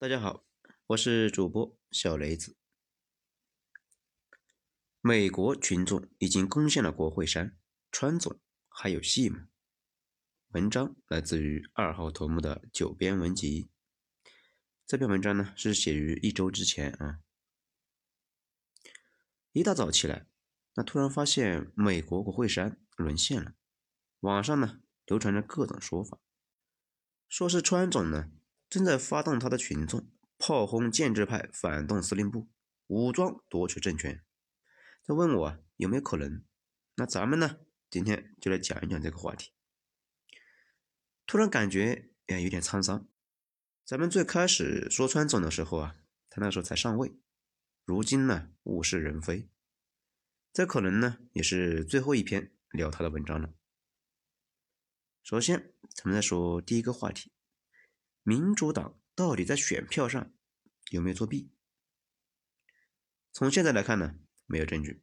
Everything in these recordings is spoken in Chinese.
大家好，我是主播小雷子。美国群众已经攻陷了国会山，川总还有戏吗？文章来自于二号头目的九编文集。这篇文章呢是写于一周之前啊。一大早起来，那突然发现美国国会山沦陷了。网上呢流传着各种说法，说是川总呢。正在发动他的群众炮轰建制派反动司令部，武装夺取政权。他问我有没有可能？那咱们呢？今天就来讲一讲这个话题。突然感觉哎有点沧桑。咱们最开始说川总的时候啊，他那时候才上位。如今呢，物是人非。这可能呢也是最后一篇聊他的文章了。首先，咱们再说第一个话题。民主党到底在选票上有没有作弊？从现在来看呢，没有证据。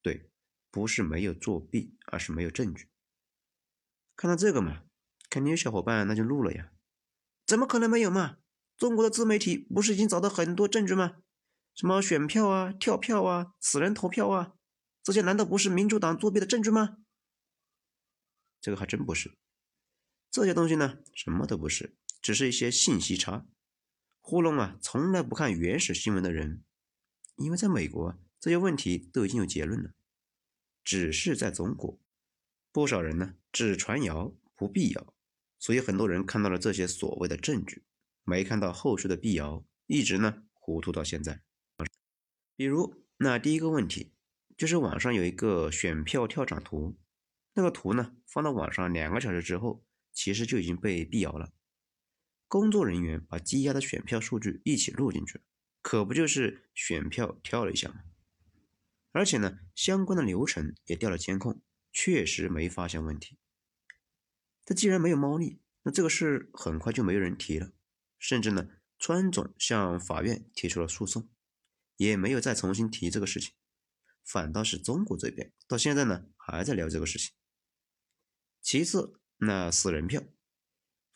对，不是没有作弊，而是没有证据。看到这个嘛，肯定有小伙伴那就怒了呀！怎么可能没有嘛？中国的自媒体不是已经找到很多证据吗？什么选票啊、跳票啊、死人投票啊，这些难道不是民主党作弊的证据吗？这个还真不是。这些东西呢，什么都不是。只是一些信息差，糊弄啊！从来不看原始新闻的人，因为在美国这些问题都已经有结论了。只是在中国，不少人呢只传谣不辟谣，所以很多人看到了这些所谓的证据，没看到后续的辟谣，一直呢糊涂到现在。比如那第一个问题，就是网上有一个选票跳涨图，那个图呢放到网上两个小时之后，其实就已经被辟谣了。工作人员把积压的选票数据一起录进去了，可不就是选票跳了一下吗？而且呢，相关的流程也调了监控，确实没发现问题。这既然没有猫腻，那这个事很快就没有人提了，甚至呢，川总向法院提出了诉讼，也没有再重新提这个事情，反倒是中国这边到现在呢还在聊这个事情。其次，那死人票。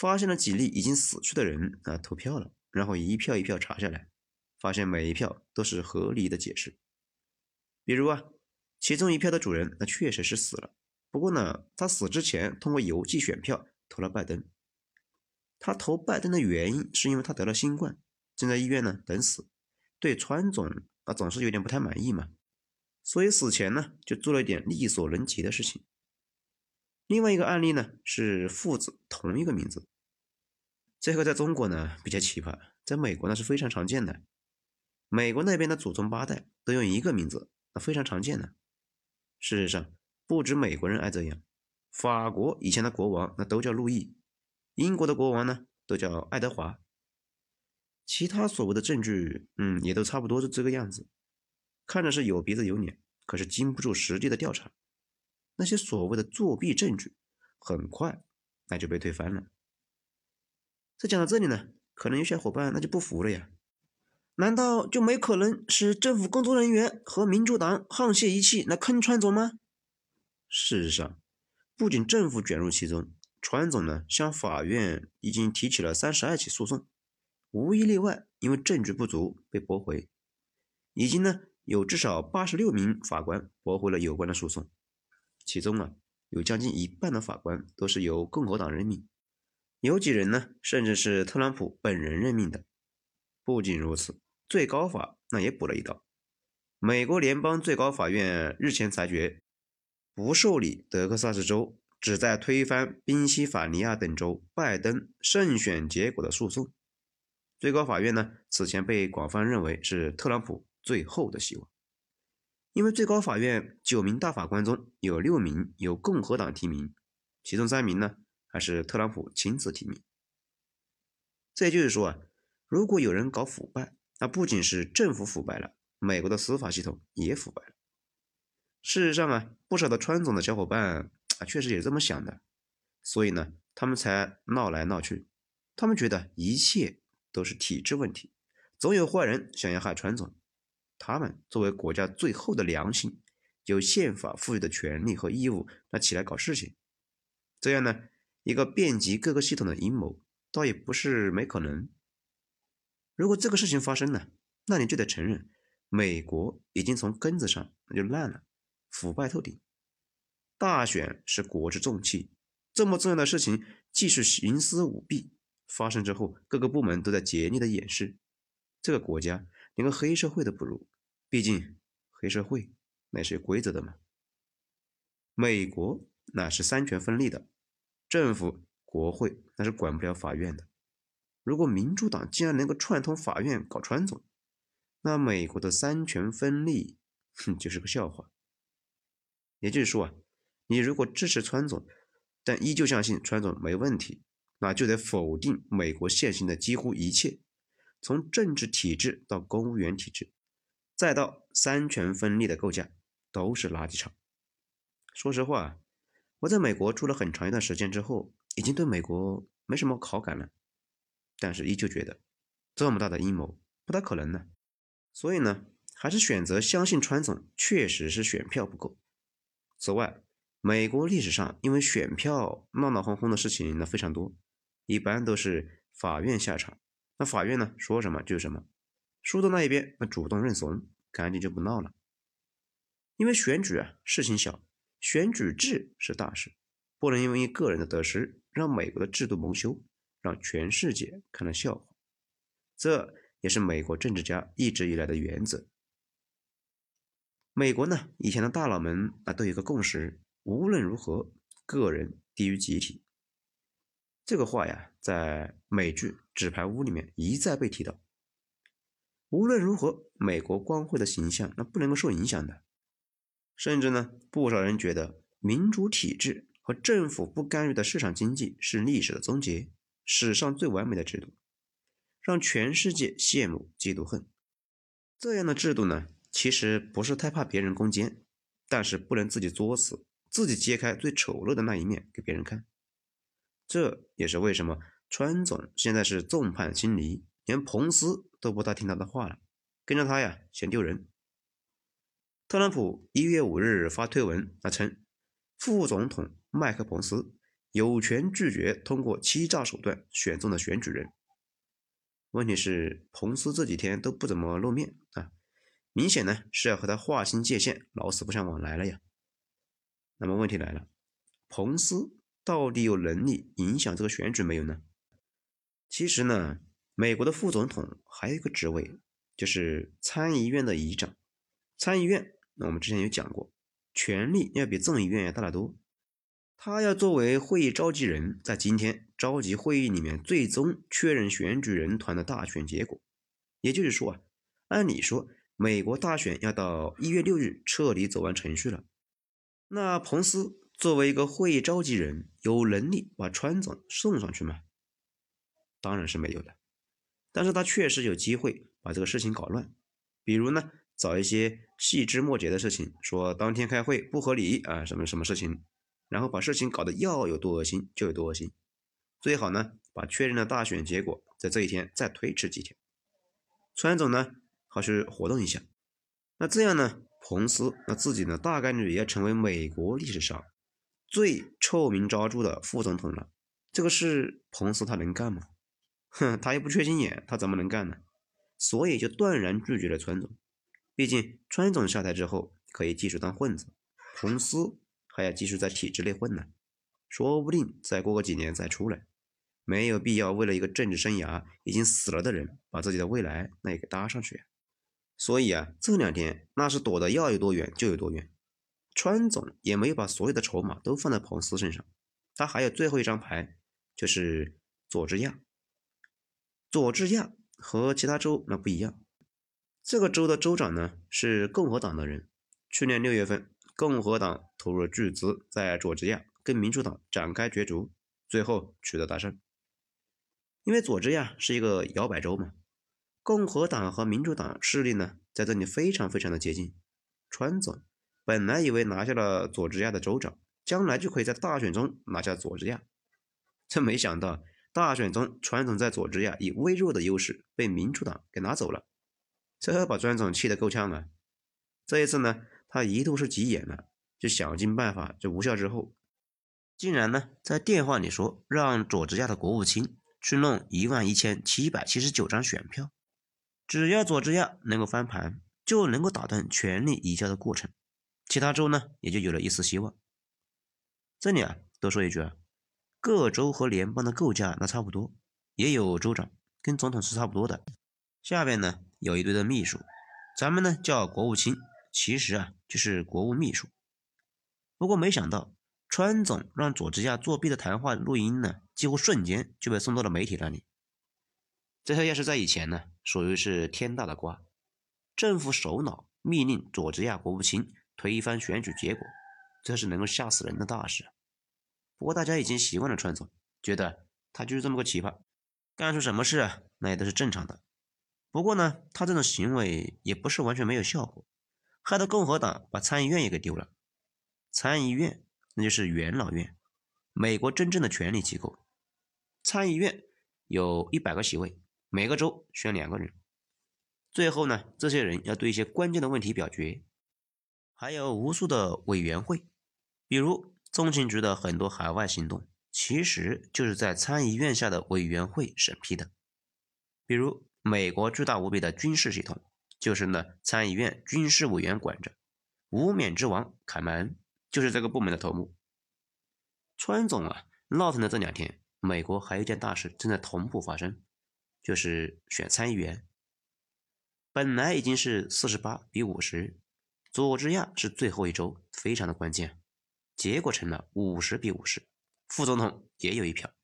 发现了几例已经死去的人啊投票了，然后一票一票查下来，发现每一票都是合理的解释。比如啊，其中一票的主人那确实是死了，不过呢，他死之前通过邮寄选票投了拜登。他投拜登的原因是因为他得了新冠，正在医院呢等死，对川总啊总是有点不太满意嘛，所以死前呢就做了一点力所能及的事情。另外一个案例呢是父子同一个名字。这个在中国呢比较奇葩，在美国呢是非常常见的。美国那边的祖宗八代都用一个名字，那非常常见的。事实上，不止美国人爱这样，法国以前的国王那都叫路易，英国的国王呢都叫爱德华。其他所谓的证据，嗯，也都差不多是这个样子，看着是有鼻子有脸，可是经不住实地的调查。那些所谓的作弊证据，很快那就被推翻了。这讲到这里呢，可能有小伙伴那就不服了呀？难道就没可能是政府工作人员和民主党沆瀣一气来坑川总吗？事实上，不仅政府卷入其中，川总呢向法院已经提起了三十二起诉讼，无一例外，因为证据不足被驳回。已经呢有至少八十六名法官驳回了有关的诉讼，其中啊有将近一半的法官都是由共和党任命。有几人呢，甚至是特朗普本人任命的。不仅如此，最高法那也补了一刀。美国联邦最高法院日前裁决，不受理德克萨斯州旨在推翻宾夕法尼亚等州拜登胜选结果的诉讼。最高法院呢，此前被广泛认为是特朗普最后的希望，因为最高法院九名大法官中有六名由共和党提名，其中三名呢。还是特朗普亲自提名。这也就是说啊，如果有人搞腐败，那不仅是政府腐败了，美国的司法系统也腐败了。事实上啊，不少的川总的小伙伴啊，确实也这么想的，所以呢，他们才闹来闹去。他们觉得一切都是体制问题，总有坏人想要害川总。他们作为国家最后的良心，有宪法赋予的权利和义务，那起来搞事情，这样呢？一个遍及各个系统的阴谋，倒也不是没可能。如果这个事情发生了，那你就得承认，美国已经从根子上那就烂了，腐败透顶。大选是国之重器，这么重要的事情，既是徇私舞弊，发生之后，各个部门都在竭力的掩饰，这个国家连个黑社会都不如。毕竟，黑社会那是有规则的嘛。美国那是三权分立的，政府、国会那是管不了法院的。如果民主党竟然能够串通法院搞川总，那美国的三权分立，哼，就是个笑话。也就是说啊，你如果支持川总，但依旧相信川总没问题，那就得否定美国现行的几乎一切，从政治体制到公务员体制，再到三权分立的构架，都是垃圾场。说实话，我在美国住了很长一段时间之后，已经对美国没什么好感了。但是依旧觉得这么大的阴谋不太可能呢，所以呢，还是选择相信川总确实是选票不够。此外，美国历史上因为选票闹闹哄哄的事情呢非常多，一般都是法院下场，那法院呢说什么就是什么，输的那一边那主动认怂，赶紧就不闹了。因为选举啊事情小，选举制是大事，不能因为个人的得失让美国的制度蒙羞。让全世界看了笑话，这也是美国政治家一直以来的原则。美国呢，以前的大佬们啊都有个共识：无论如何，个人低于集体。这个话呀，在美剧《纸牌屋》里面一再被提到。无论如何，美国光辉的形象那不能够受影响的。甚至呢，不少人觉得民主体制和政府不干预的市场经济是历史的终结。史上最完美的制度，让全世界羡慕嫉妒恨。这样的制度呢，其实不是太怕别人攻坚，但是不能自己作死，自己揭开最丑陋的那一面给别人看。这也是为什么川总现在是众叛亲离，连彭斯都不大听他的话了，跟着他呀嫌丢人。特朗普一月五日发推文，他称副总统麦克彭斯。有权拒绝通过欺诈手段选中的选举人。问题是，彭斯这几天都不怎么露面啊，明显呢是要和他划清界限，老死不相往来了呀。那么问题来了，彭斯到底有能力影响这个选举没有呢？其实呢，美国的副总统还有一个职位，就是参议院的议长。参议院，那我们之前有讲过，权力要比众议院要大得多。他要作为会议召集人，在今天召集会议里面，最终确认选举人团的大选结果。也就是说啊，按理说，美国大选要到一月六日彻底走完程序了。那彭斯作为一个会议召集人，有能力把川总送上去吗？当然是没有的。但是他确实有机会把这个事情搞乱，比如呢，找一些细枝末节的事情，说当天开会不合理啊，什么什么事情。然后把事情搞得要有多恶心就有多恶心，最好呢把确认的大选结果在这一天再推迟几天。川总呢好去活动一下，那这样呢，彭斯那自己呢大概率也要成为美国历史上最臭名昭著的副总统了。这个事彭斯他能干吗？哼，他又不缺心眼，他怎么能干呢？所以就断然拒绝了川总。毕竟川总下台之后可以继续当混子，彭斯。还要继续在体制内混呢，说不定再过个几年再出来，没有必要为了一个政治生涯已经死了的人，把自己的未来那也给搭上去。所以啊，这两天那是躲得要有多远就有多远。川总也没有把所有的筹码都放在彭斯身上，他还有最后一张牌，就是佐治亚。佐治亚和其他州那不一样，这个州的州长呢是共和党的人，去年六月份。共和党投入巨资在佐治亚跟民主党展开角逐，最后取得大胜。因为佐治亚是一个摇摆州嘛，共和党和民主党势力呢在这里非常非常的接近。川总本来以为拿下了佐治亚的州长，将来就可以在大选中拿下佐治亚，真没想到大选中川总在佐治亚以微弱的优势被民主党给拿走了，这把川总气得够呛啊！这一次呢？他一度是急眼了，就想尽办法，就无效之后，竟然呢在电话里说让佐治亚的国务卿去弄一万一千七百七十九张选票，只要佐治亚能够翻盘，就能够打断权力移交的过程，其他州呢也就有了一丝希望。这里啊，多说一句啊，各州和联邦的构架那差不多，也有州长，跟总统是差不多的。下边呢有一堆的秘书，咱们呢叫国务卿，其实啊就是国务秘书。不过没想到，川总让佐治亚作弊的谈话录音呢，几乎瞬间就被送到了媒体那里。这要是在以前呢，属于是天大的瓜。政府首脑命令佐治亚国务卿推翻选举结果，这是能够吓死人的大事。不过大家已经习惯了川总，觉得他就是这么个奇葩，干出什么事啊，那也都是正常的。不过呢，他这种行为也不是完全没有效果，害得共和党把参议院也给丢了。参议院，那就是元老院，美国真正的权力机构。参议院有一百个席位，每个州选两个人。最后呢，这些人要对一些关键的问题表决。还有无数的委员会，比如中情局的很多海外行动，其实就是在参议院下的委员会审批的。比如美国巨大无比的军事系统，就是呢参议院军事委员管着。无冕之王凯门。就是这个部门的头目，川总啊，闹腾的这两天，美国还有一件大事正在同步发生，就是选参议员。本来已经是四十八比五十，佐治亚是最后一周，非常的关键，结果成了五十比五十，副总统也有一票。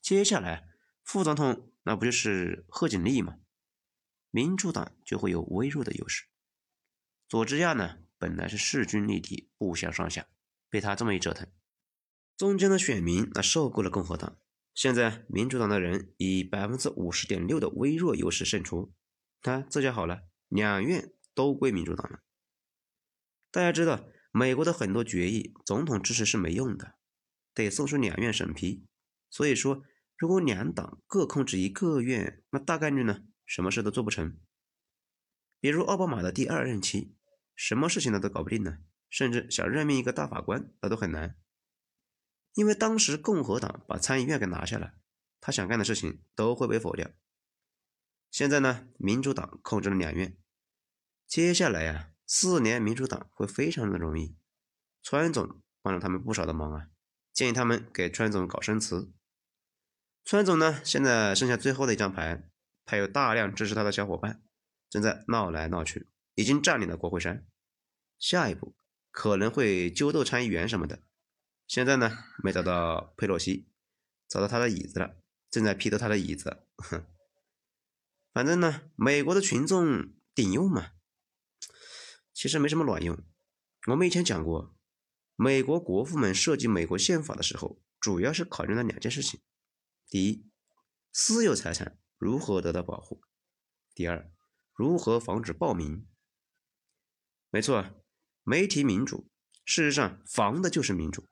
接下来，副总统那不就是贺锦丽吗？民主党就会有微弱的优势。佐治亚呢？本来是势均力敌，不相上下，被他这么一折腾，中间的选民那受够了共和党。现在民主党的人以百分之五十点六的微弱优势胜出，看这下好了，两院都归民主党了。大家知道，美国的很多决议，总统支持是没用的，得送出两院审批。所以说，如果两党各控制一个院，那大概率呢，什么事都做不成。比如奥巴马的第二任期。什么事情他都搞不定呢，甚至想任命一个大法官，那都很难。因为当时共和党把参议院给拿下了，他想干的事情都会被否掉。现在呢，民主党控制了两院，接下来呀，四年民主党会非常的容易。川总帮了他们不少的忙啊，建议他们给川总搞生词。川总呢，现在剩下最后的一张牌，他有大量支持他的小伙伴，正在闹来闹去。已经占领了国会山，下一步可能会揪斗参议员什么的。现在呢，没找到佩洛西，找到他的椅子了，正在批斗他的椅子。哼，反正呢，美国的群众顶用嘛，其实没什么卵用。我们以前讲过，美国国父们设计美国宪法的时候，主要是考虑了两件事情：第一，私有财产如何得到保护；第二，如何防止暴民。没错，媒体民主，事实上防的就是民主，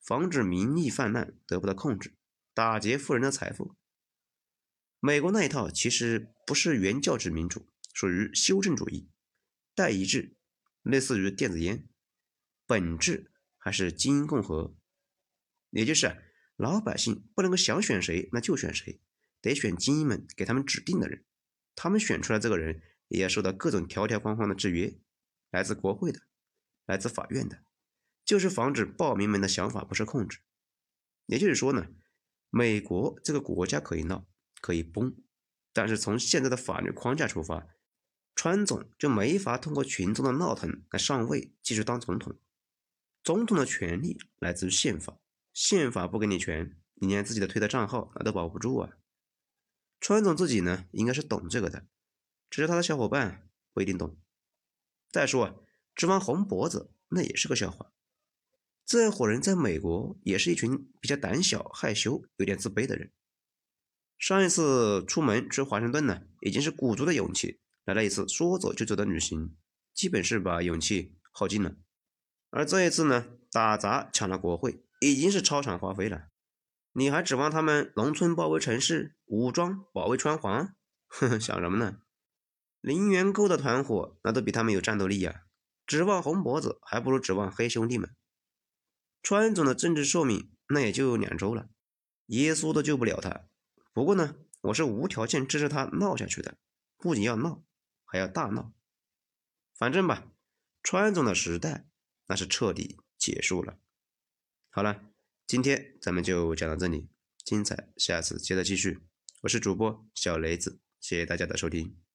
防止民意泛滥得不到控制，打劫富人的财富。美国那一套其实不是原教旨民主，属于修正主义，代议制，类似于电子烟，本质还是精英共和，也就是老百姓不能够想选谁那就选谁，得选精英们给他们指定的人，他们选出来这个人也要受到各种条条框框的制约。来自国会的，来自法院的，就是防止暴民们的想法不受控制。也就是说呢，美国这个国家可以闹，可以崩，但是从现在的法律框架出发，川总就没法通过群众的闹腾来上位，继续当总统。总统的权利来自于宪法，宪法不给你权，你连自己的推特账号那都保不住啊。川总自己呢，应该是懂这个的，只是他的小伙伴不一定懂。再说，指望红脖子那也是个笑话。这伙人在美国也是一群比较胆小、害羞、有点自卑的人。上一次出门去华盛顿呢，已经是鼓足了勇气来了一次说走就走的旅行，基本是把勇气耗尽了。而这一次呢，打砸抢了国会，已经是超常花费了。你还指望他们农村包围城市，武装保卫川皇？呵呵，想什么呢？零元购的团伙，那都比他们有战斗力呀！指望红脖子，还不如指望黑兄弟们。川总的政治寿命，那也就两周了，耶稣都救不了他。不过呢，我是无条件支持他闹下去的，不仅要闹，还要大闹。反正吧，川总的时代那是彻底结束了。好了，今天咱们就讲到这里，精彩下次接着继续。我是主播小雷子，谢谢大家的收听。